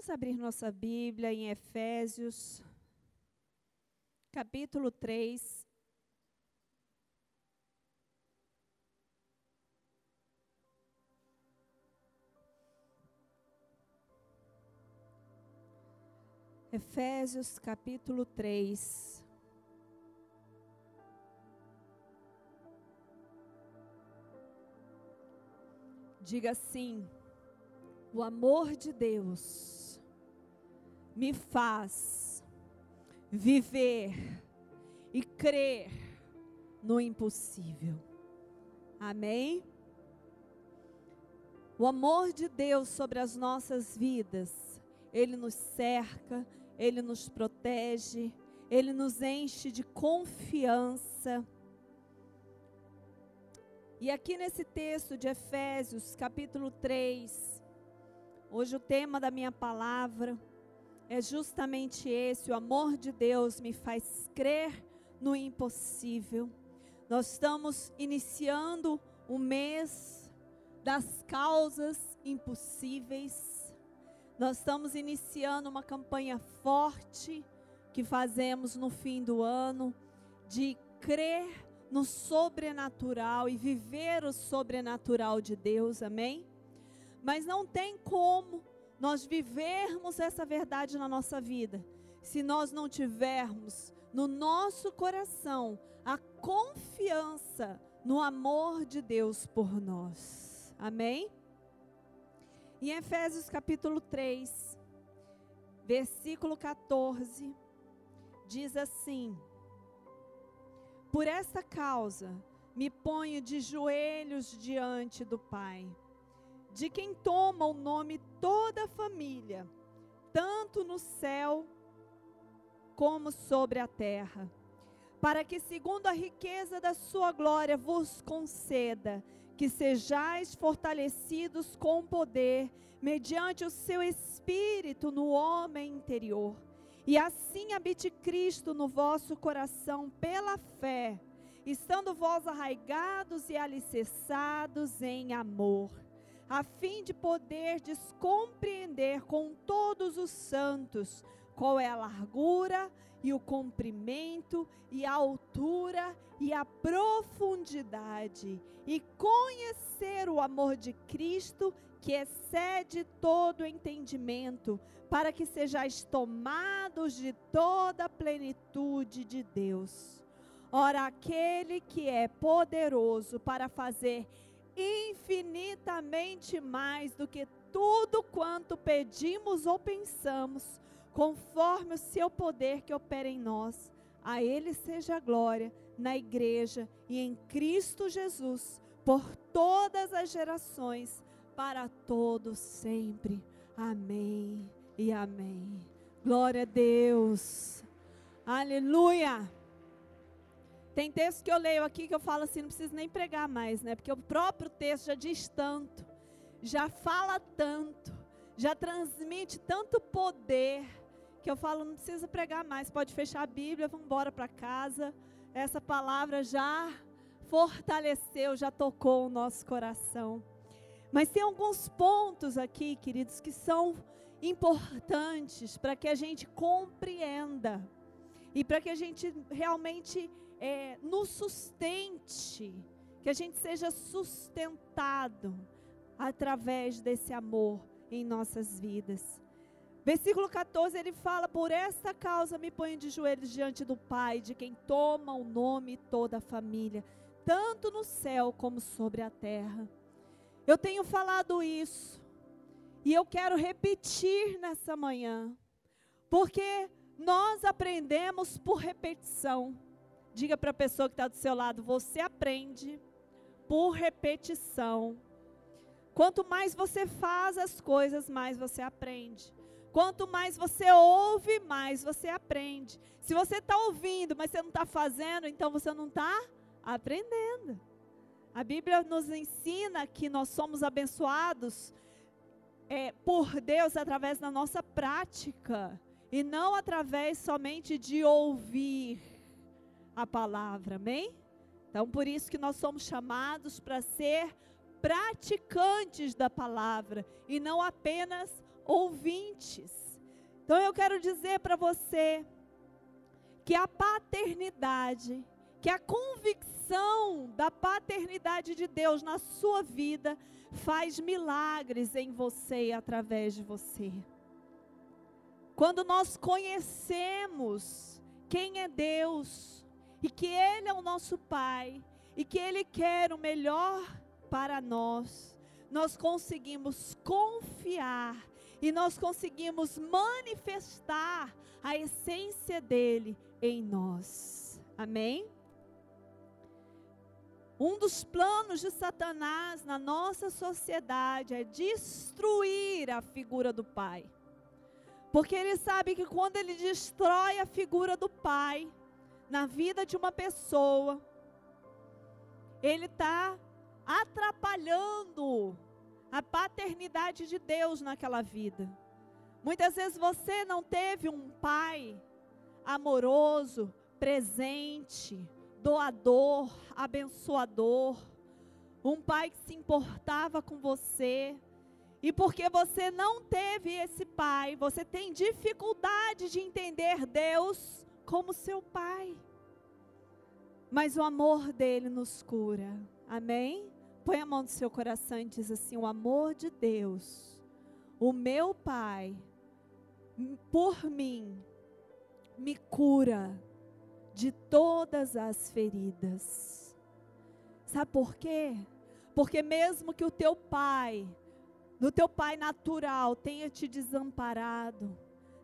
Vamos abrir nossa Bíblia em Efésios, capítulo 3. Efésios capítulo 3. Diga assim: o amor de Deus me faz viver e crer no impossível. Amém? O amor de Deus sobre as nossas vidas, ele nos cerca, ele nos protege, ele nos enche de confiança. E aqui nesse texto de Efésios, capítulo 3, Hoje o tema da minha palavra é justamente esse: o amor de Deus me faz crer no impossível. Nós estamos iniciando o mês das causas impossíveis. Nós estamos iniciando uma campanha forte que fazemos no fim do ano de crer no sobrenatural e viver o sobrenatural de Deus. Amém? Mas não tem como nós vivermos essa verdade na nossa vida se nós não tivermos no nosso coração a confiança no amor de Deus por nós. Amém? Em Efésios capítulo 3, versículo 14, diz assim: Por esta causa me ponho de joelhos diante do Pai de quem toma o nome toda a família, tanto no céu como sobre a terra, para que, segundo a riqueza da sua glória, vos conceda que sejais fortalecidos com poder, mediante o seu espírito no homem interior, e assim habite Cristo no vosso coração pela fé, estando vós arraigados e alicerçados em amor a fim de poder compreender com todos os santos qual é a largura e o comprimento e a altura e a profundidade e conhecer o amor de Cristo que excede todo entendimento, para que sejais tomados de toda a plenitude de Deus. Ora, aquele que é poderoso para fazer infinitamente mais do que tudo quanto pedimos ou pensamos, conforme o seu poder que opera em nós. A Ele seja a glória na igreja e em Cristo Jesus, por todas as gerações, para todos sempre. Amém e amém. Glória a Deus. Aleluia. Tem texto que eu leio aqui que eu falo assim, não preciso nem pregar mais, né? Porque o próprio texto já diz tanto, já fala tanto, já transmite tanto poder, que eu falo, não precisa pregar mais, pode fechar a Bíblia, vamos embora para casa. Essa palavra já fortaleceu, já tocou o nosso coração. Mas tem alguns pontos aqui, queridos, que são importantes para que a gente compreenda e para que a gente realmente é, nos sustente, que a gente seja sustentado através desse amor em nossas vidas. Versículo 14 ele fala: Por esta causa me ponho de joelhos diante do Pai, de quem toma o nome toda a família, tanto no céu como sobre a terra. Eu tenho falado isso, e eu quero repetir nessa manhã, porque nós aprendemos por repetição. Diga para a pessoa que está do seu lado: você aprende por repetição. Quanto mais você faz as coisas, mais você aprende. Quanto mais você ouve, mais você aprende. Se você está ouvindo, mas você não está fazendo, então você não está aprendendo. A Bíblia nos ensina que nós somos abençoados é, por Deus através da nossa prática e não através somente de ouvir a palavra, amém? Então, por isso que nós somos chamados para ser praticantes da palavra e não apenas ouvintes. Então eu quero dizer para você que a paternidade, que a convicção da paternidade de Deus na sua vida faz milagres em você e através de você. Quando nós conhecemos quem é Deus e que Ele é o nosso Pai e que Ele quer o melhor para nós, nós conseguimos confiar e nós conseguimos manifestar a essência dele em nós. Amém? Um dos planos de Satanás na nossa sociedade é destruir a figura do pai. Porque ele sabe que quando ele destrói a figura do pai na vida de uma pessoa, ele está atrapalhando a paternidade de Deus naquela vida. Muitas vezes você não teve um pai amoroso, presente, doador, abençoador, um pai que se importava com você. E porque você não teve esse pai, você tem dificuldade de entender Deus como seu pai. Mas o amor dele nos cura. Amém? Põe a mão no seu coração e diz assim: O amor de Deus, o meu Pai, por mim, me cura de todas as feridas. Sabe por quê? Porque mesmo que o teu pai, do teu pai natural, tenha te desamparado,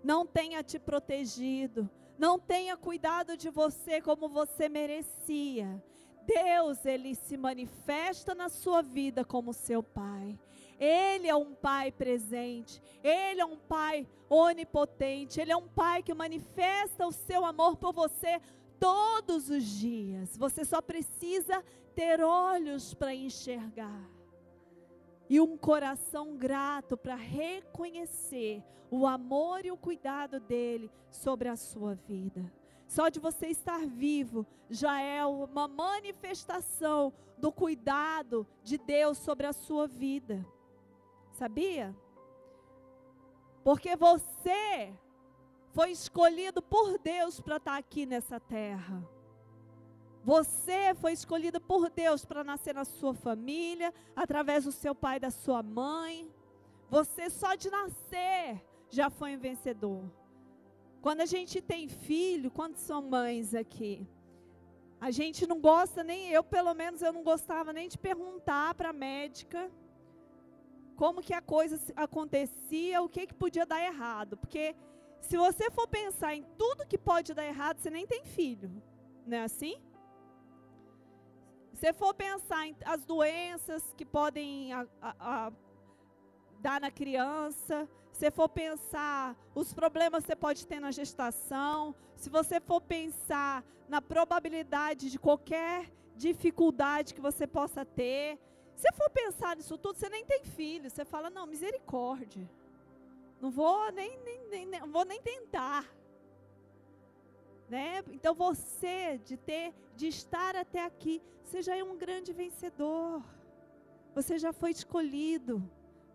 não tenha te protegido, não tenha cuidado de você como você merecia, Deus, ele se manifesta na sua vida como seu pai. Ele é um pai presente, ele é um pai onipotente, ele é um pai que manifesta o seu amor por você todos os dias. Você só precisa ter olhos para enxergar e um coração grato para reconhecer o amor e o cuidado dele sobre a sua vida. Só de você estar vivo já é uma manifestação do cuidado de Deus sobre a sua vida. Sabia? Porque você foi escolhido por Deus para estar aqui nessa terra. Você foi escolhido por Deus para nascer na sua família, através do seu pai e da sua mãe. Você só de nascer já foi um vencedor. Quando a gente tem filho, quantos são mães aqui? A gente não gosta nem eu, pelo menos eu não gostava nem de perguntar para a médica como que a coisa acontecia, o que que podia dar errado, porque se você for pensar em tudo que pode dar errado, você nem tem filho, não é assim? Se for pensar em as doenças que podem a, a, a, dar na criança, se for pensar os problemas que você pode ter na gestação, se você for pensar na probabilidade de qualquer dificuldade que você possa ter, se for pensar nisso tudo, você nem tem filho, você fala, não, misericórdia. Não vou nem, nem, nem, nem vou nem tentar. Né? Então você de ter de estar até aqui, você já é um grande vencedor. Você já foi escolhido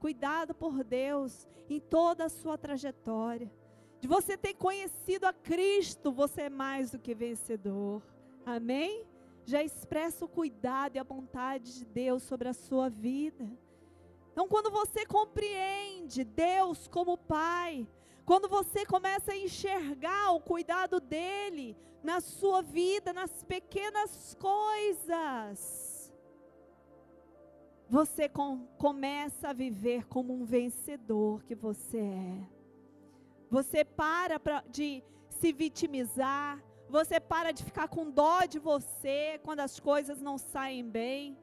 cuidado por Deus em toda a sua trajetória. De você ter conhecido a Cristo, você é mais do que vencedor. Amém? Já expressa o cuidado e a vontade de Deus sobre a sua vida. Então, quando você compreende Deus como Pai, quando você começa a enxergar o cuidado dele na sua vida, nas pequenas coisas, você com, começa a viver como um vencedor que você é. Você para pra, de se vitimizar, você para de ficar com dó de você quando as coisas não saem bem.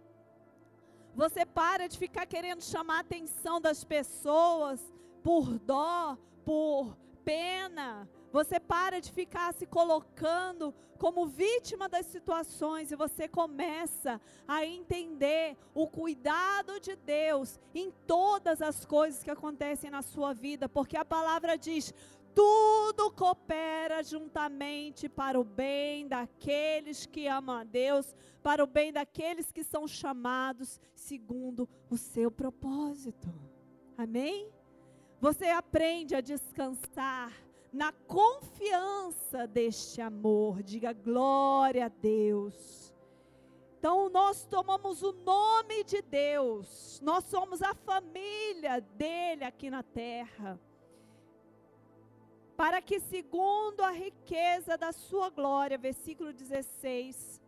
Você para de ficar querendo chamar a atenção das pessoas por dó, por pena, você para de ficar se colocando como vítima das situações e você começa a entender o cuidado de Deus em todas as coisas que acontecem na sua vida, porque a palavra diz: tudo coopera juntamente para o bem daqueles que amam a Deus, para o bem daqueles que são chamados segundo o seu propósito. Amém? Você aprende a descansar na confiança deste amor. Diga glória a Deus. Então, nós tomamos o nome de Deus, nós somos a família dele aqui na terra. Para que, segundo a riqueza da sua glória, versículo 16,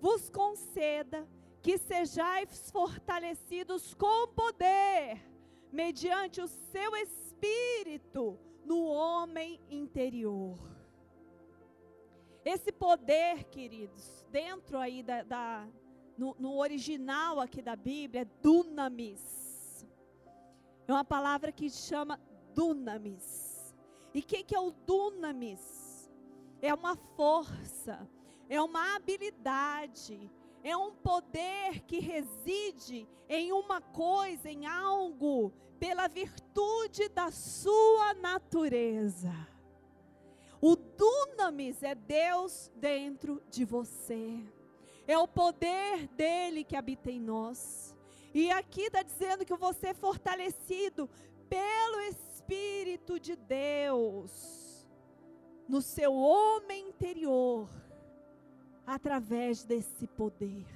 vos conceda que sejais fortalecidos com poder, mediante o seu espírito no homem interior. Esse poder, queridos, dentro aí da, da no, no, original aqui da Bíblia, é dunamis. É uma palavra que chama dunamis. E o que, que é o dunamis? É uma força, é uma habilidade, é um poder que reside em uma coisa, em algo, pela virtude da sua natureza. O dunamis é Deus dentro de você. É o poder dele que habita em nós. E aqui está dizendo que você é fortalecido pelo Espírito de Deus no seu homem interior, através desse poder.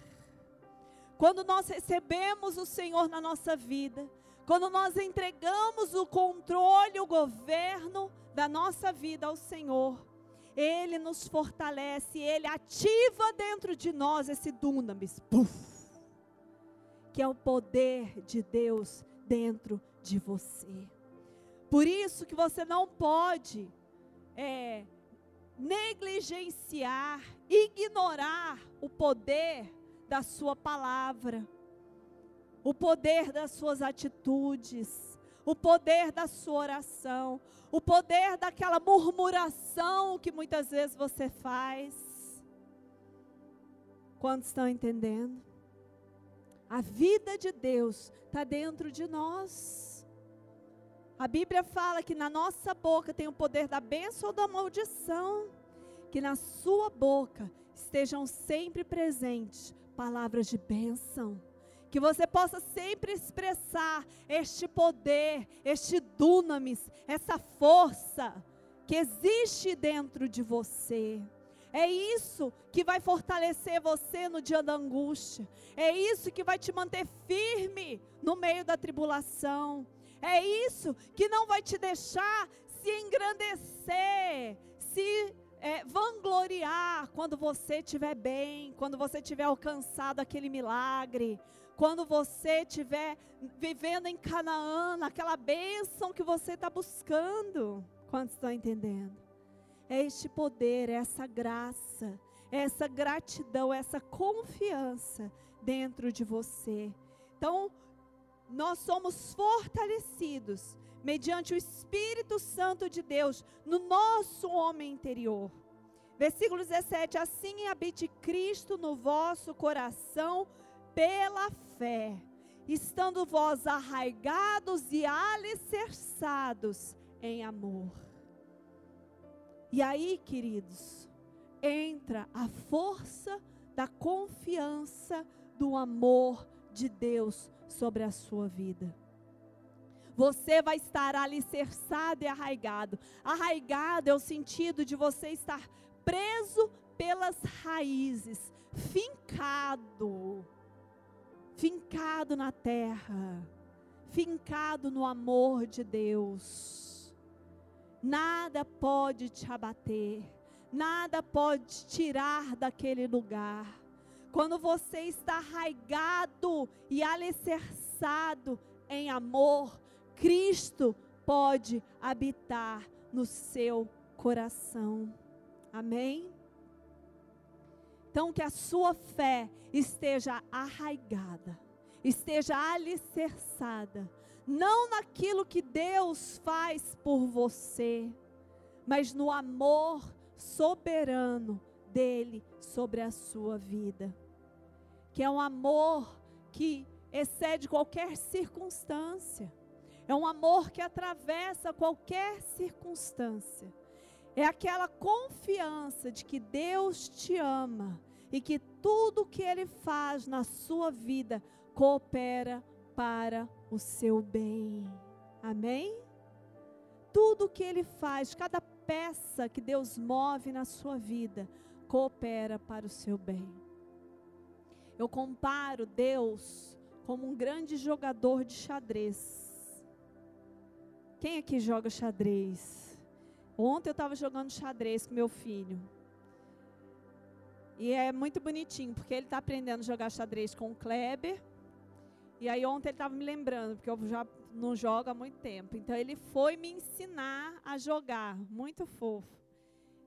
Quando nós recebemos o Senhor na nossa vida, quando nós entregamos o controle, o governo da nossa vida ao Senhor, Ele nos fortalece, Ele ativa dentro de nós esse dunamis, puff, que é o poder de Deus dentro de você. Por isso que você não pode é, negligenciar, ignorar o poder da sua palavra, o poder das suas atitudes, o poder da sua oração, o poder daquela murmuração que muitas vezes você faz. Quantos estão entendendo? A vida de Deus está dentro de nós. A Bíblia fala que na nossa boca tem o poder da bênção ou da maldição. Que na sua boca estejam sempre presentes palavras de bênção que você possa sempre expressar este poder, este dunamis, essa força que existe dentro de você. É isso que vai fortalecer você no dia da angústia. É isso que vai te manter firme no meio da tribulação. É isso que não vai te deixar se engrandecer, se é, vangloriar quando você estiver bem, quando você tiver alcançado aquele milagre, quando você estiver vivendo em Canaã, naquela bênção que você está buscando. Quantos estão entendendo? É este poder, é essa graça, é essa gratidão, é essa confiança dentro de você. Então, nós somos fortalecidos mediante o Espírito Santo de Deus no nosso homem interior. Versículo 17: Assim habite Cristo no vosso coração pela fé, estando vós arraigados e alicerçados em amor. E aí, queridos, entra a força da confiança do amor de Deus sobre a sua vida. Você vai estar alicerçado e arraigado. Arraigado é o sentido de você estar preso pelas raízes, fincado fincado na terra, fincado no amor de Deus. Nada pode te abater, nada pode tirar daquele lugar. Quando você está arraigado e alicerçado em amor, Cristo pode habitar no seu coração. Amém? Então, que a sua fé esteja arraigada, esteja alicerçada, não naquilo que Deus faz por você, mas no amor soberano dele sobre a sua vida. Que é um amor que excede qualquer circunstância. É um amor que atravessa qualquer circunstância. É aquela confiança de que Deus te ama e que tudo que Ele faz na sua vida coopera para o seu bem. Amém? tudo que ele faz, cada peça que Deus move na sua vida, coopera para o seu bem. Eu comparo Deus como um grande jogador de xadrez. Quem aqui joga xadrez? Ontem eu estava jogando xadrez com meu filho. E é muito bonitinho, porque ele está aprendendo a jogar xadrez com o Kleber. E aí ontem ele estava me lembrando, porque eu já não jogo há muito tempo. Então ele foi me ensinar a jogar, muito fofo.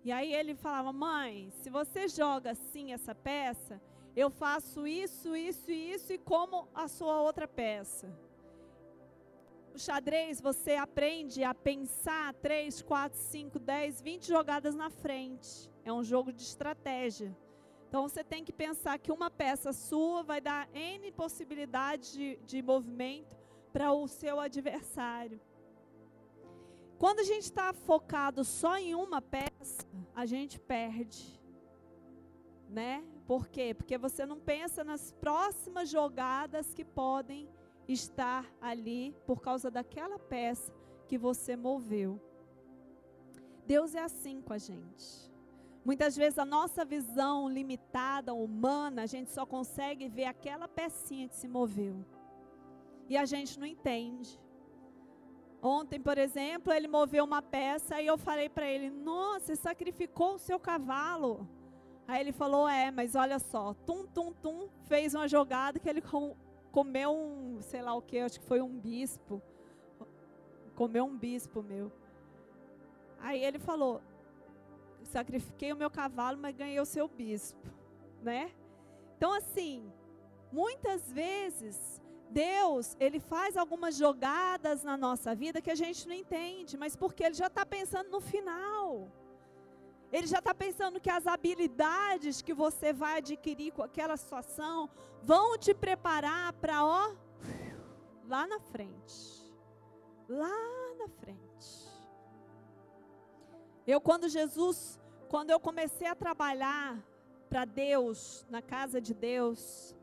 E aí ele falava: "Mãe, se você joga assim essa peça, eu faço isso, isso e isso e como a sua outra peça". O xadrez você aprende a pensar 3, 4, 5, 10, 20 jogadas na frente. É um jogo de estratégia. Então você tem que pensar que uma peça sua vai dar N possibilidades de, de movimento para o seu adversário. Quando a gente está focado só em uma peça, a gente perde. Né? Por quê? Porque você não pensa nas próximas jogadas que podem estar ali por causa daquela peça que você moveu. Deus é assim com a gente. Muitas vezes a nossa visão limitada, humana, a gente só consegue ver aquela pecinha que se moveu. E a gente não entende. Ontem, por exemplo, ele moveu uma peça e eu falei para ele: Nossa, você sacrificou o seu cavalo. Aí ele falou: É, mas olha só, tum, tum, tum, fez uma jogada que ele comeu um, sei lá o que, acho que foi um bispo. Comeu um bispo meu. Aí ele falou: sacrifiquei o meu cavalo, mas ganhei o seu bispo, né? Então assim, muitas vezes Deus, ele faz algumas jogadas na nossa vida que a gente não entende, mas porque ele já está pensando no final. Ele já está pensando que as habilidades que você vai adquirir com aquela situação vão te preparar para, ó, lá na frente. Lá na frente. Eu, quando Jesus, quando eu comecei a trabalhar para Deus, na casa de Deus,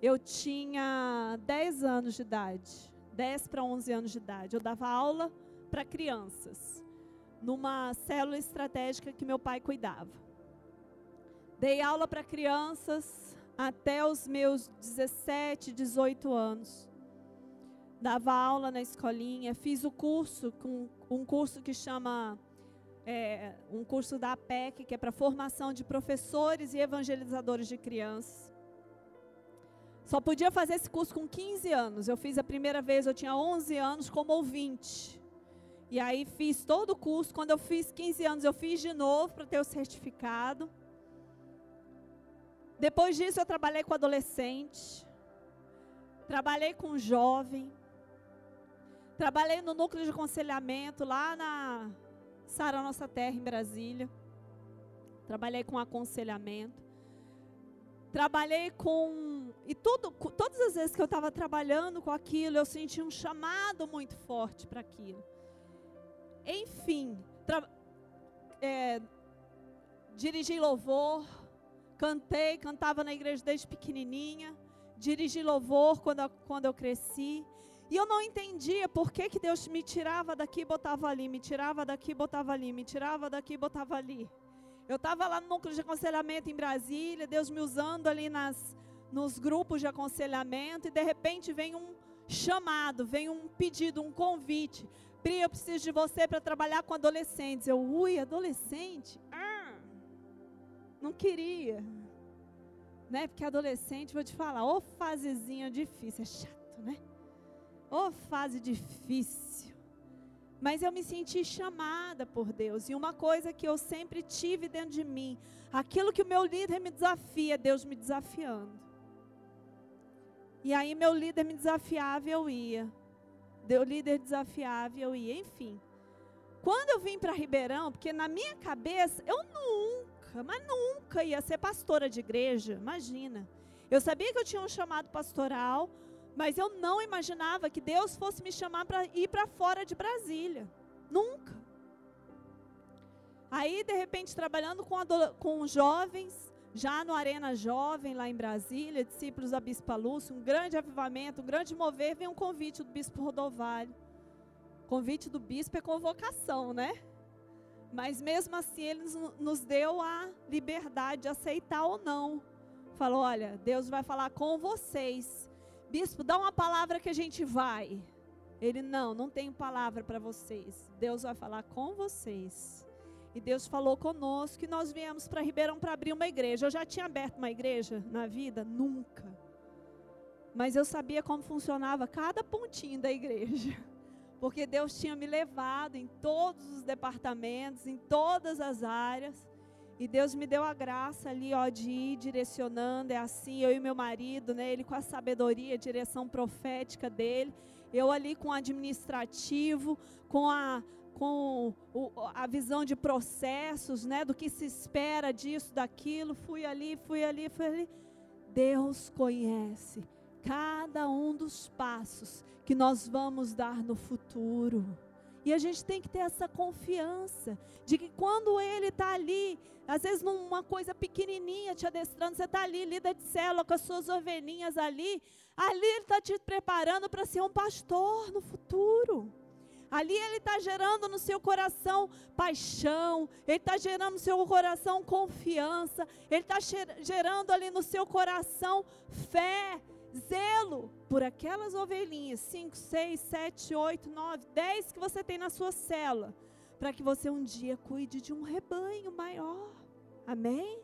eu tinha 10 anos de idade, 10 para 11 anos de idade. Eu dava aula para crianças, numa célula estratégica que meu pai cuidava. Dei aula para crianças até os meus 17, 18 anos. Dava aula na escolinha, fiz o curso, um curso que chama é, um curso da APEC, que é para formação de professores e evangelizadores de crianças. Só podia fazer esse curso com 15 anos. Eu fiz a primeira vez, eu tinha 11 anos como ouvinte. E aí fiz todo o curso. Quando eu fiz 15 anos, eu fiz de novo para ter o certificado. Depois disso, eu trabalhei com adolescente. Trabalhei com jovem. Trabalhei no núcleo de aconselhamento lá na Sara Nossa Terra em Brasília. Trabalhei com aconselhamento. Trabalhei com. E tudo, todas as vezes que eu estava trabalhando com aquilo, eu senti um chamado muito forte para aquilo. Enfim, é, dirigi louvor, cantei, cantava na igreja desde pequenininha, dirigi louvor quando, quando eu cresci. E eu não entendia por que, que Deus me tirava daqui e botava ali, me tirava daqui e botava ali, me tirava daqui e botava ali. Eu estava lá no núcleo de aconselhamento em Brasília, Deus me usando ali nas, nos grupos de aconselhamento, e de repente vem um chamado, vem um pedido, um convite. Pri, eu preciso de você para trabalhar com adolescentes. Eu, ui, adolescente? Ah, não queria. Né? Porque adolescente, vou te falar, ô fasezinha difícil, é chato, né? Oh, fase difícil. Mas eu me senti chamada por Deus. E uma coisa que eu sempre tive dentro de mim, aquilo que o meu líder me desafia, Deus me desafiando. E aí meu líder me desafiava e eu ia. Meu líder desafiava e. Enfim. Quando eu vim para Ribeirão, porque na minha cabeça eu nunca, mas nunca ia ser pastora de igreja, imagina. Eu sabia que eu tinha um chamado pastoral, mas eu não imaginava que Deus fosse me chamar para ir para fora de Brasília. Nunca. Aí, de repente, trabalhando com, com jovens, já no Arena Jovem, lá em Brasília, discípulos da Bispa Lúcia, um grande avivamento, um grande mover, vem um convite do Bispo Rodovalho. Convite do bispo é convocação, né? Mas mesmo assim, ele nos deu a liberdade de aceitar ou não. Falou: olha, Deus vai falar com vocês. Bispo, dá uma palavra que a gente vai. Ele: não, não tenho palavra para vocês. Deus vai falar com vocês. E Deus falou conosco que nós viemos para Ribeirão para abrir uma igreja. Eu já tinha aberto uma igreja na vida? Nunca. Mas eu sabia como funcionava cada pontinho da igreja. Porque Deus tinha me levado em todos os departamentos, em todas as áreas. E Deus me deu a graça ali, ó, de ir direcionando. É assim, eu e meu marido, né? Ele com a sabedoria, a direção profética dele. Eu ali com o administrativo, com a, com o, a visão de processos, né? Do que se espera disso, daquilo. Fui ali, fui ali, fui ali. Deus conhece cada um dos passos que nós vamos dar no futuro. E a gente tem que ter essa confiança de que quando Ele está ali, às vezes numa coisa pequenininha te adestrando, você está ali, lida de célula com as suas ovelhinhas ali, ali Ele está te preparando para ser um pastor no futuro. Ali Ele está gerando no seu coração paixão, Ele está gerando no seu coração confiança, Ele está gerando ali no seu coração fé, zelo por aquelas ovelhinhas, 5, 6, 7, 8, 9, 10 que você tem na sua cela, para que você um dia cuide de um rebanho maior. Amém?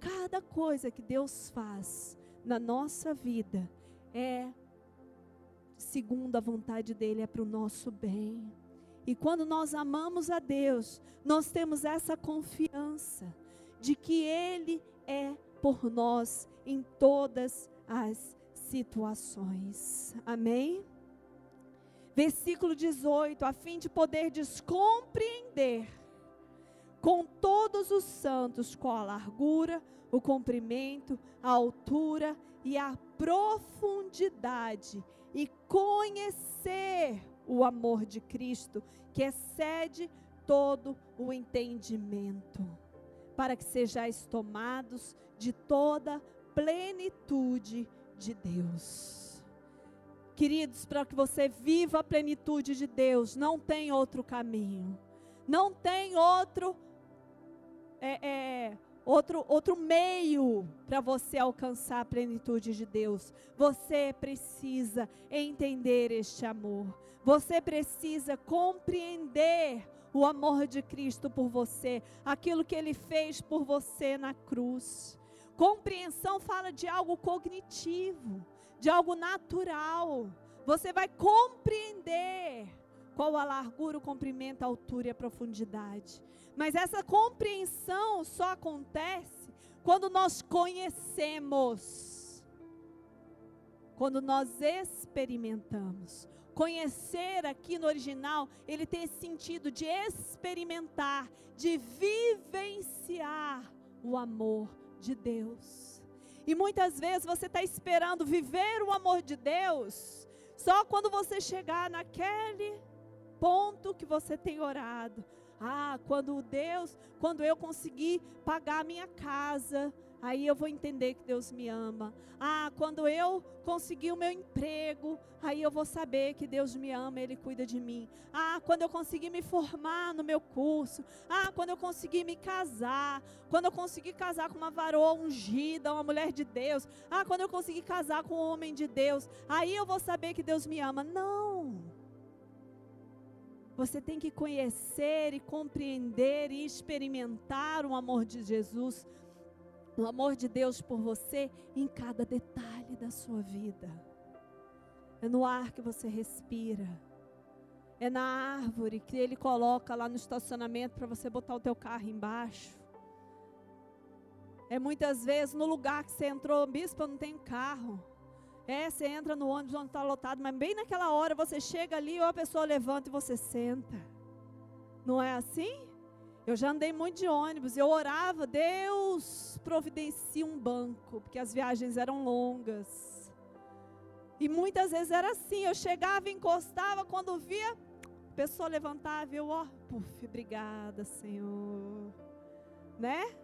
Cada coisa que Deus faz na nossa vida é segundo a vontade dele, é para o nosso bem. E quando nós amamos a Deus, nós temos essa confiança de que Ele é por nós em todas as situações. Amém? Versículo 18: a fim de poder descompreender com todos os santos qual a largura, o comprimento, a altura e a profundidade, e conhecer o amor de Cristo, que excede todo o entendimento, para que sejais tomados de toda plenitude de Deus. Queridos, para que você viva a plenitude de Deus, não tem outro caminho, não tem outro é, é, outro, outro meio para você alcançar a plenitude de Deus. Você precisa entender este amor. Você precisa compreender o amor de Cristo por você, aquilo que ele fez por você na cruz. Compreensão fala de algo cognitivo, de algo natural. Você vai compreender qual a largura, o comprimento, a altura e a profundidade. Mas essa compreensão só acontece quando nós conhecemos. Quando nós experimentamos. Conhecer aqui no original, ele tem esse sentido de experimentar, de vivenciar o amor de Deus. E muitas vezes você está esperando viver o amor de Deus só quando você chegar naquele ponto que você tem orado. Ah, quando Deus, quando eu conseguir pagar a minha casa, aí eu vou entender que Deus me ama. Ah, quando eu conseguir o meu emprego, aí eu vou saber que Deus me ama, Ele cuida de mim. Ah, quando eu conseguir me formar no meu curso. Ah, quando eu conseguir me casar. Quando eu conseguir casar com uma varoa ungida, uma mulher de Deus. Ah, quando eu conseguir casar com um homem de Deus. Aí eu vou saber que Deus me ama. Não. Você tem que conhecer e compreender e experimentar o amor de Jesus o amor de Deus por você em cada detalhe da sua vida. É no ar que você respira. É na árvore que ele coloca lá no estacionamento para você botar o teu carro embaixo. É muitas vezes no lugar que você entrou, bispo, eu não tenho carro. É, você entra no ônibus onde está lotado, mas bem naquela hora você chega ali ou a pessoa levanta e você senta. Não é assim? Eu já andei muito de ônibus, eu orava, Deus providencia um banco, porque as viagens eram longas. E muitas vezes era assim, eu chegava, encostava, quando via, a pessoa levantava e eu, ó, puf, obrigada, Senhor. Né?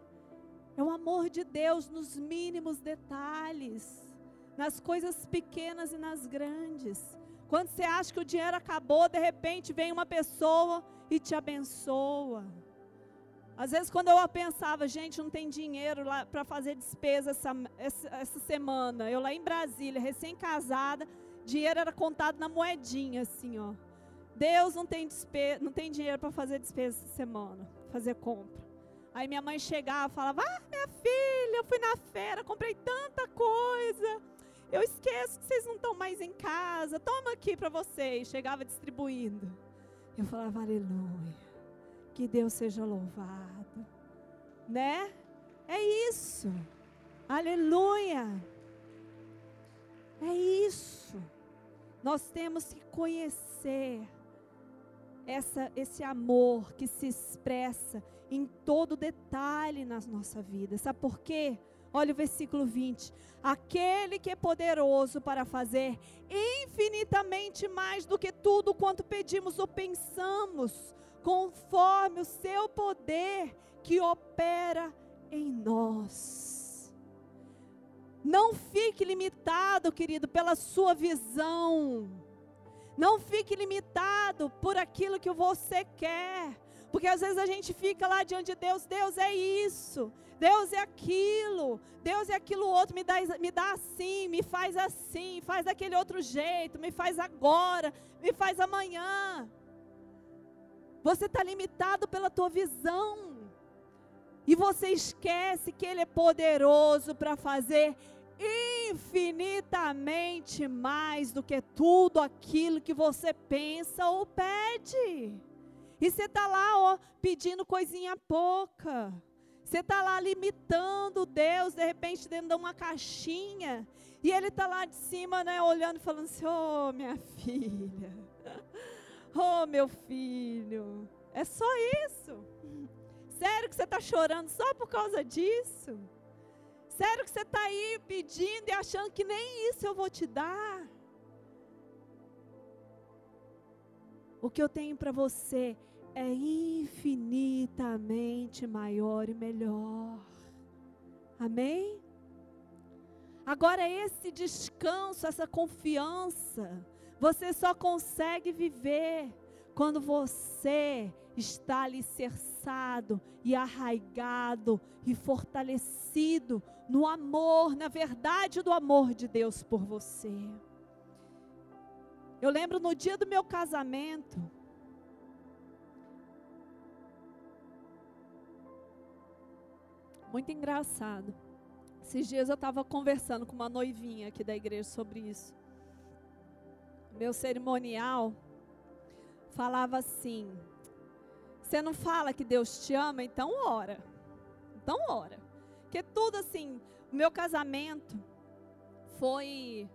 É o amor de Deus nos mínimos detalhes, nas coisas pequenas e nas grandes. Quando você acha que o dinheiro acabou, de repente vem uma pessoa e te abençoa. Às vezes, quando eu pensava, gente, não tem dinheiro para fazer despesa essa, essa, essa, semana. Eu lá em Brasília, recém-casada, dinheiro era contado na moedinha, assim, ó. Deus não tem, despesa, não tem dinheiro para fazer despesa essa semana, fazer compra. Aí minha mãe chegava e falava: Ah, minha filha, eu fui na feira, comprei tanta coisa. Eu esqueço que vocês não estão mais em casa. Toma aqui para vocês. Chegava distribuindo. Eu falava: Aleluia. Que Deus seja louvado. Né? É isso. Aleluia. É isso. Nós temos que conhecer essa, esse amor que se expressa em todo detalhe na nossa vida. Sabe por quê? Olha o versículo 20. Aquele que é poderoso para fazer infinitamente mais do que tudo quanto pedimos ou pensamos, conforme o seu poder que opera em nós. Não fique limitado, querido, pela sua visão. Não fique limitado por aquilo que você quer. Porque às vezes a gente fica lá diante de Deus, Deus é isso, Deus é aquilo, Deus é aquilo outro, me dá, me dá assim, me faz assim, faz daquele outro jeito, me faz agora, me faz amanhã. Você está limitado pela tua visão. E você esquece que Ele é poderoso para fazer infinitamente mais do que tudo aquilo que você pensa ou pede. E você está lá, ó, pedindo coisinha pouca. Você está lá limitando Deus, de repente, dentro de uma caixinha. E Ele está lá de cima, né, olhando e falando assim: oh, minha filha, oh, meu filho, é só isso. Sério que você está chorando só por causa disso? Sério que você está aí pedindo e achando que nem isso eu vou te dar? O que eu tenho para você é infinitamente maior e melhor. Amém? Agora, esse descanso, essa confiança, você só consegue viver quando você está alicerçado e arraigado e fortalecido no amor, na verdade do amor de Deus por você. Eu lembro no dia do meu casamento, Muito engraçado. Esses dias eu estava conversando com uma noivinha aqui da igreja sobre isso. Meu cerimonial falava assim: Você não fala que Deus te ama, então ora. Então ora. Porque tudo assim, o meu casamento foi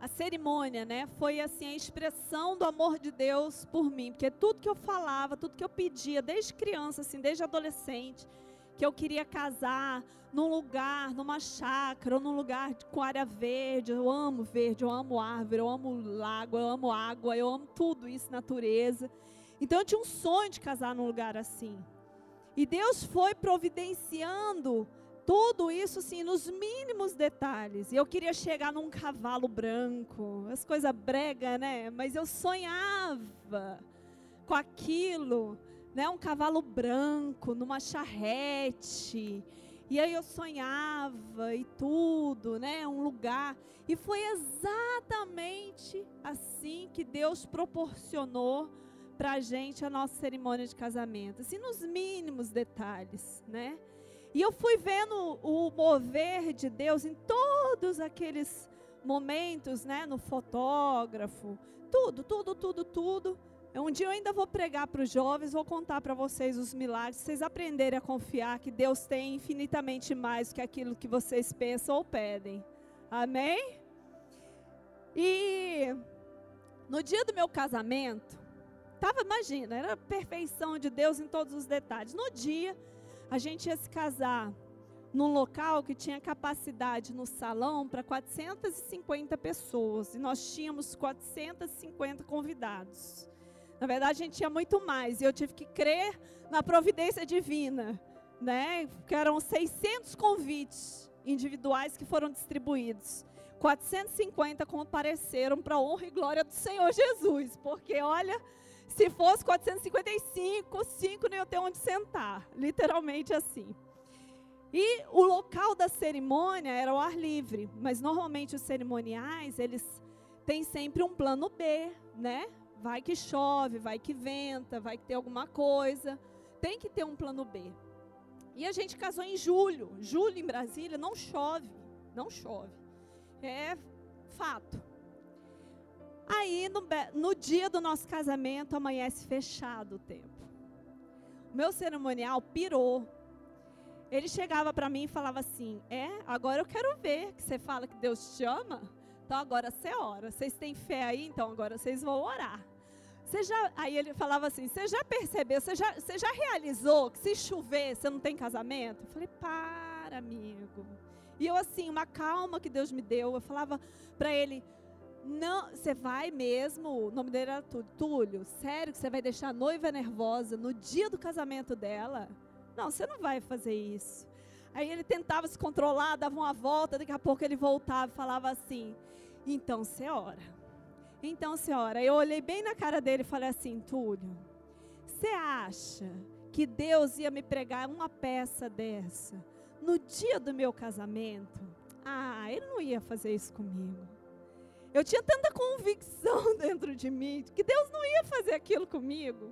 a cerimônia, né? Foi assim a expressão do amor de Deus por mim, porque tudo que eu falava, tudo que eu pedia desde criança, assim, desde adolescente, que eu queria casar num lugar, numa chácara, ou num lugar com área verde. Eu amo verde, eu amo árvore, eu amo lago, eu amo água, eu amo tudo isso, natureza. Então eu tinha um sonho de casar num lugar assim. E Deus foi providenciando tudo isso assim nos mínimos detalhes. E eu queria chegar num cavalo branco, as coisas brega, né? Mas eu sonhava com aquilo né, um cavalo branco numa charrete. E aí eu sonhava e tudo, né, um lugar. E foi exatamente assim que Deus proporcionou para a gente a nossa cerimônia de casamento, assim nos mínimos detalhes, né? E eu fui vendo o mover de Deus em todos aqueles momentos, né, no fotógrafo, tudo, tudo, tudo, tudo. Um dia eu ainda vou pregar para os jovens, vou contar para vocês os milagres, vocês aprenderem a confiar que Deus tem infinitamente mais do que aquilo que vocês pensam ou pedem. Amém? E no dia do meu casamento, tava, imagina, era a perfeição de Deus em todos os detalhes. No dia, a gente ia se casar num local que tinha capacidade no salão para 450 pessoas e nós tínhamos 450 convidados. Na verdade, a gente tinha muito mais. E eu tive que crer na providência divina. Né? Que eram 600 convites individuais que foram distribuídos. 450 compareceram para a honra e glória do Senhor Jesus, porque olha, se fosse 455, cinco não ia ter onde sentar, literalmente assim. E o local da cerimônia era o ar livre, mas normalmente os cerimoniais, eles têm sempre um plano B, né? Vai que chove, vai que venta, vai que tem alguma coisa. Tem que ter um plano B. E a gente casou em julho. Julho em Brasília não chove, não chove. É fato. Aí, no, no dia do nosso casamento, amanhece fechado o tempo. O meu cerimonial pirou ele chegava para mim e falava assim: É, agora eu quero ver que você fala que Deus te ama. Então agora você ora. Vocês têm fé aí? Então agora vocês vão orar. Você já, aí ele falava assim: Você já percebeu? Você já, você já realizou que se chover você não tem casamento? Eu falei: Para, amigo. E eu, assim, uma calma que Deus me deu. Eu falava para ele: Não, você vai mesmo. O nome dele era Túlio. Sério que você vai deixar a noiva nervosa no dia do casamento dela? Não, você não vai fazer isso. Aí ele tentava se controlar, dava uma volta, daqui a pouco ele voltava e falava assim: Então você ora. Então você ora. Eu olhei bem na cara dele e falei assim: Túlio, você acha que Deus ia me pregar uma peça dessa no dia do meu casamento? Ah, ele não ia fazer isso comigo. Eu tinha tanta convicção dentro de mim que Deus não ia fazer aquilo comigo.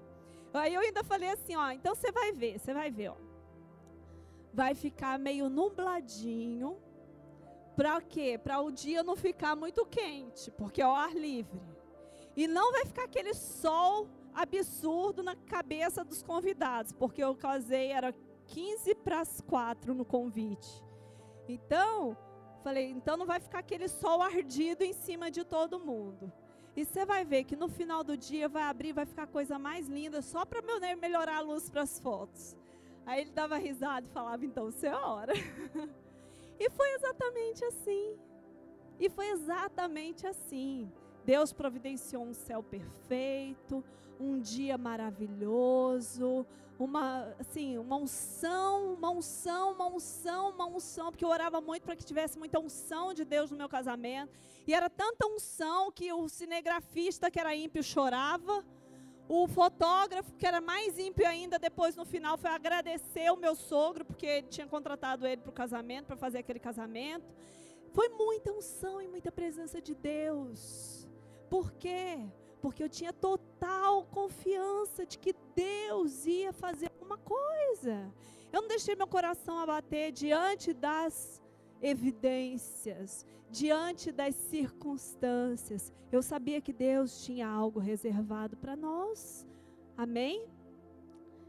Aí eu ainda falei assim, ó, então você vai ver, você vai ver, ó. Vai ficar meio nubladinho. Para quê? Para o dia não ficar muito quente, porque é o ar livre. E não vai ficar aquele sol absurdo na cabeça dos convidados, porque eu casei era 15 para as 4 no convite. Então, falei, então não vai ficar aquele sol ardido em cima de todo mundo. E você vai ver que no final do dia vai abrir, vai ficar a coisa mais linda, só para melhorar a luz para as fotos. Aí ele dava risada e falava: então você é hora. e foi exatamente assim. E foi exatamente assim. Deus providenciou um céu perfeito, um dia maravilhoso, uma assim, uma unção, uma unção, uma unção, uma unção, porque eu orava muito para que tivesse muita unção de Deus no meu casamento. E era tanta unção que o cinegrafista que era ímpio chorava. O fotógrafo, que era mais ímpio ainda, depois no final foi agradecer o meu sogro, porque ele tinha contratado ele para o casamento, para fazer aquele casamento. Foi muita unção e muita presença de Deus. Por quê? Porque eu tinha total confiança de que Deus ia fazer alguma coisa. Eu não deixei meu coração abater diante das evidências, diante das circunstâncias. Eu sabia que Deus tinha algo reservado para nós. Amém?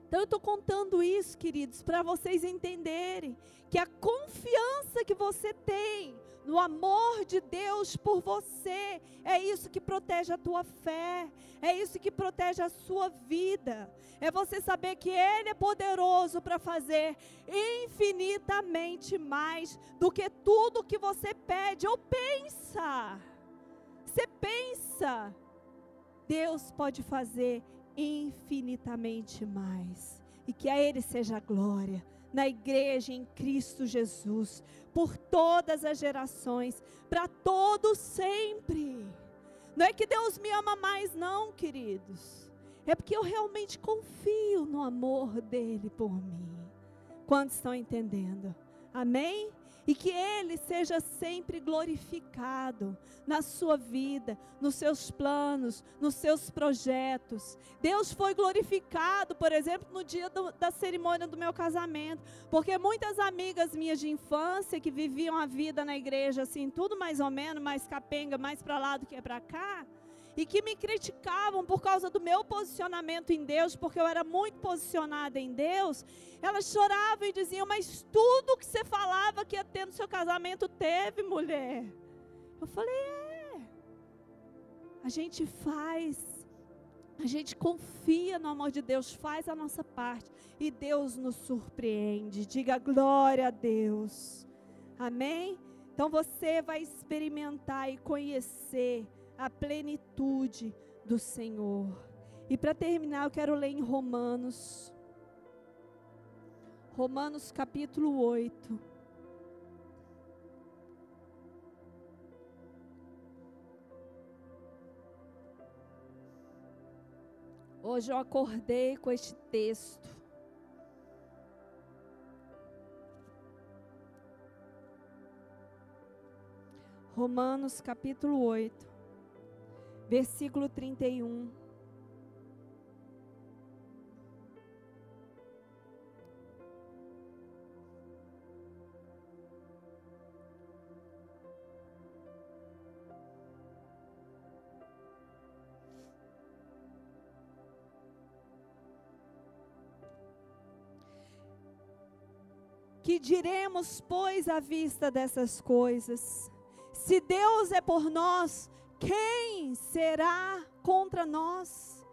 Então eu estou contando isso, queridos, para vocês entenderem que a confiança que você tem no amor de Deus por você. É isso que protege a tua fé, é isso que protege a sua vida. É você saber que Ele é poderoso para fazer infinitamente mais do que tudo que você pede ou pensa. Você pensa, Deus pode fazer infinitamente mais. E que a Ele seja a glória na igreja em Cristo Jesus, por todas as gerações, para todos sempre. Não é que Deus me ama mais, não, queridos. É porque eu realmente confio no amor dele por mim. Quantos estão entendendo? Amém? E que Ele seja sempre glorificado na sua vida, nos seus planos, nos seus projetos. Deus foi glorificado, por exemplo, no dia do, da cerimônia do meu casamento, porque muitas amigas minhas de infância que viviam a vida na igreja assim, tudo mais ou menos, mais capenga, mais para lá do que para cá, e que me criticavam por causa do meu posicionamento em Deus, porque eu era muito posicionada em Deus, elas choravam e diziam: Mas tudo que você falava que ia ter no seu casamento teve, mulher. Eu falei: É. A gente faz, a gente confia no amor de Deus, faz a nossa parte e Deus nos surpreende. Diga glória a Deus. Amém? Então você vai experimentar e conhecer a plenitude do Senhor. E para terminar, eu quero ler em Romanos, Romanos capítulo 8. Hoje eu acordei com este texto. Romanos capítulo 8 versículo 31. Que diremos, pois, à vista dessas coisas? Se Deus é por nós, quem será contra nós?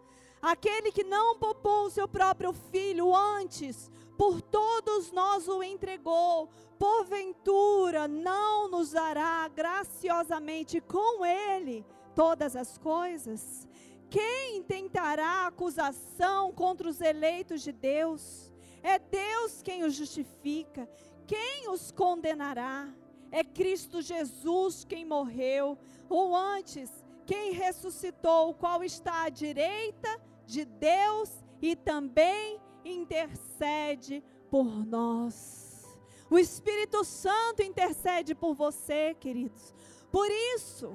Aquele que não poupou o seu próprio filho antes, por todos nós o entregou, porventura não nos dará graciosamente com ele todas as coisas? Quem tentará acusação contra os eleitos de Deus? É Deus quem os justifica. Quem os condenará? É Cristo Jesus quem morreu, ou antes, quem ressuscitou, qual está à direita de Deus e também intercede por nós. O Espírito Santo intercede por você, queridos. Por isso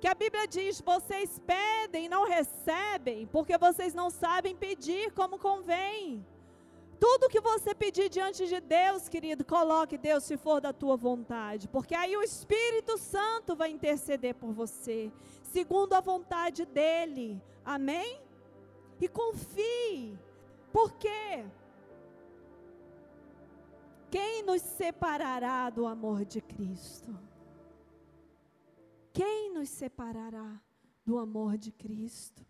que a Bíblia diz: vocês pedem não recebem, porque vocês não sabem pedir como convém. Tudo que você pedir diante de Deus, querido, coloque Deus se for da tua vontade, porque aí o Espírito Santo vai interceder por você, segundo a vontade dele. Amém? E confie. Por quê? Quem nos separará do amor de Cristo? Quem nos separará do amor de Cristo?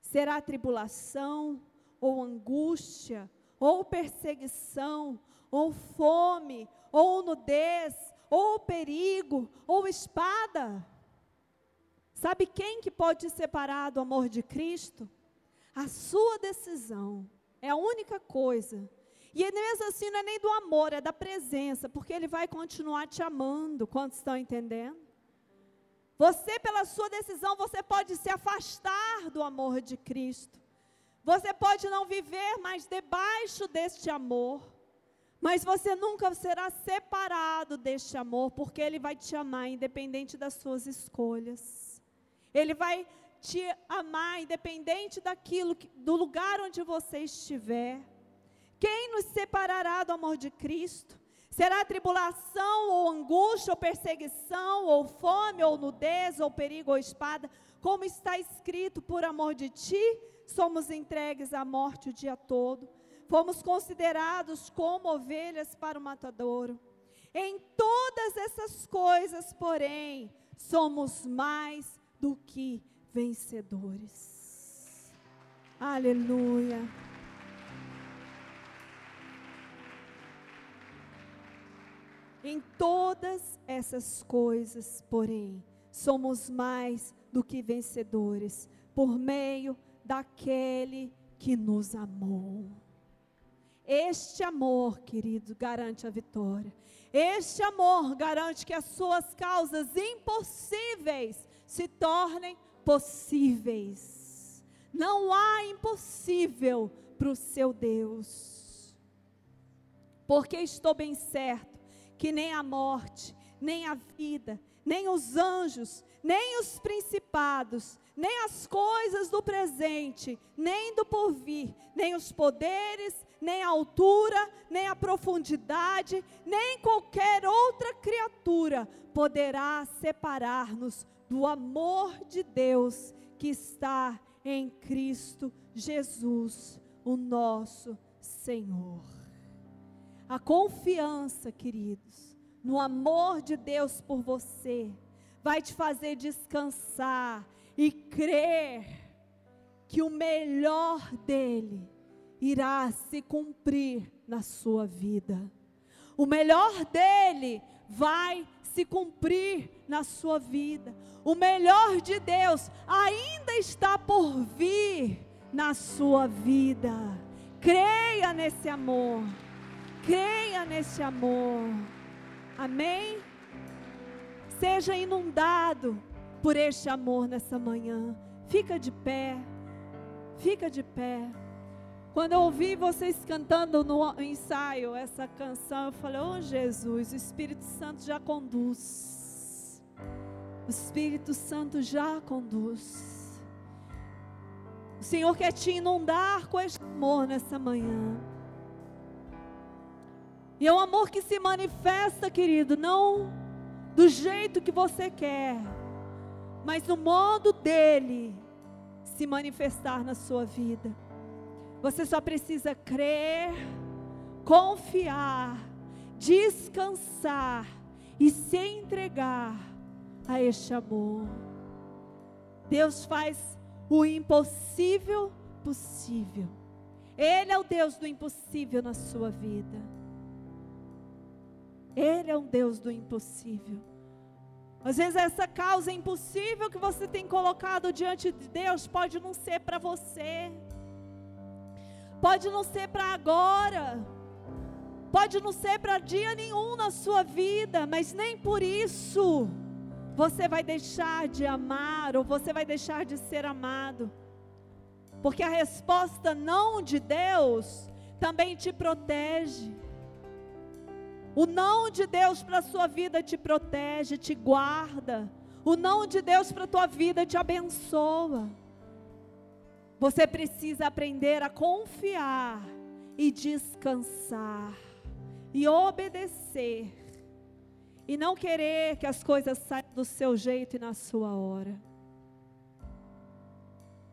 Será tribulação? Ou angústia, ou perseguição, ou fome, ou nudez, ou perigo, ou espada. Sabe quem que pode separar do amor de Cristo? A sua decisão. É a única coisa. E mesmo assim não é nem do amor, é da presença, porque Ele vai continuar te amando. Quantos estão entendendo? Você, pela sua decisão, você pode se afastar do amor de Cristo. Você pode não viver mais debaixo deste amor, mas você nunca será separado deste amor, porque Ele vai te amar independente das suas escolhas. Ele vai te amar independente daquilo, que, do lugar onde você estiver. Quem nos separará do amor de Cristo? Será tribulação, ou angústia, ou perseguição, ou fome, ou nudez, ou perigo, ou espada, como está escrito, por amor de ti, somos entregues à morte o dia todo, fomos considerados como ovelhas para o matadouro. Em todas essas coisas, porém, somos mais do que vencedores. Aleluia. Em todas essas coisas, porém, somos mais do que vencedores por meio daquele que nos amou. Este amor, querido, garante a vitória. Este amor garante que as suas causas impossíveis se tornem possíveis. Não há impossível para o seu Deus. Porque estou bem certo que nem a morte, nem a vida, nem os anjos, nem os principados, nem as coisas do presente, nem do porvir, nem os poderes, nem a altura, nem a profundidade, nem qualquer outra criatura poderá separar-nos do amor de Deus que está em Cristo Jesus, o nosso Senhor. A confiança, queridos, no amor de Deus por você, vai te fazer descansar e crer que o melhor dele irá se cumprir na sua vida. O melhor dele vai se cumprir na sua vida. O melhor de Deus ainda está por vir na sua vida. Creia nesse amor. Creia nesse amor. Amém? Seja inundado por este amor nessa manhã. Fica de pé. Fica de pé. Quando eu ouvi vocês cantando no ensaio essa canção, eu falei: Oh Jesus, o Espírito Santo já conduz. O Espírito Santo já conduz. O Senhor quer te inundar com este amor nessa manhã. E é um amor que se manifesta, querido, não do jeito que você quer, mas no modo dele se manifestar na sua vida. Você só precisa crer, confiar, descansar e se entregar a este amor. Deus faz o impossível possível. Ele é o Deus do impossível na sua vida. Ele é um Deus do impossível. Às vezes essa causa impossível que você tem colocado diante de Deus pode não ser para você. Pode não ser para agora. Pode não ser para dia nenhum na sua vida, mas nem por isso você vai deixar de amar ou você vai deixar de ser amado. Porque a resposta não de Deus também te protege. O não de Deus para a sua vida te protege, te guarda. O não de Deus para a tua vida te abençoa. Você precisa aprender a confiar e descansar e obedecer e não querer que as coisas saiam do seu jeito e na sua hora.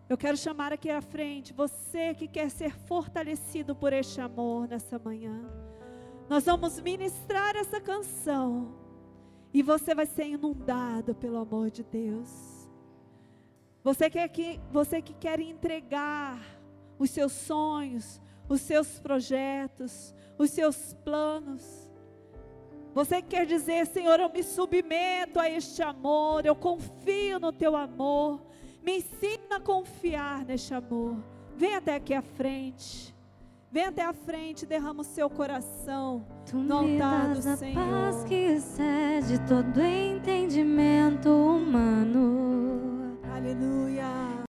Eu quero chamar aqui à frente você que quer ser fortalecido por este amor nessa manhã. Nós vamos ministrar essa canção. E você vai ser inundado pelo amor de Deus. Você, quer que, você que quer entregar os seus sonhos, os seus projetos, os seus planos. Você que quer dizer, Senhor, eu me submeto a este amor, eu confio no teu amor. Me ensina a confiar neste amor. Vem até aqui à frente. Vem até a frente, derrama o seu coração tu no altar do Senhor. A paz que excede todo entendimento humano. Aleluia.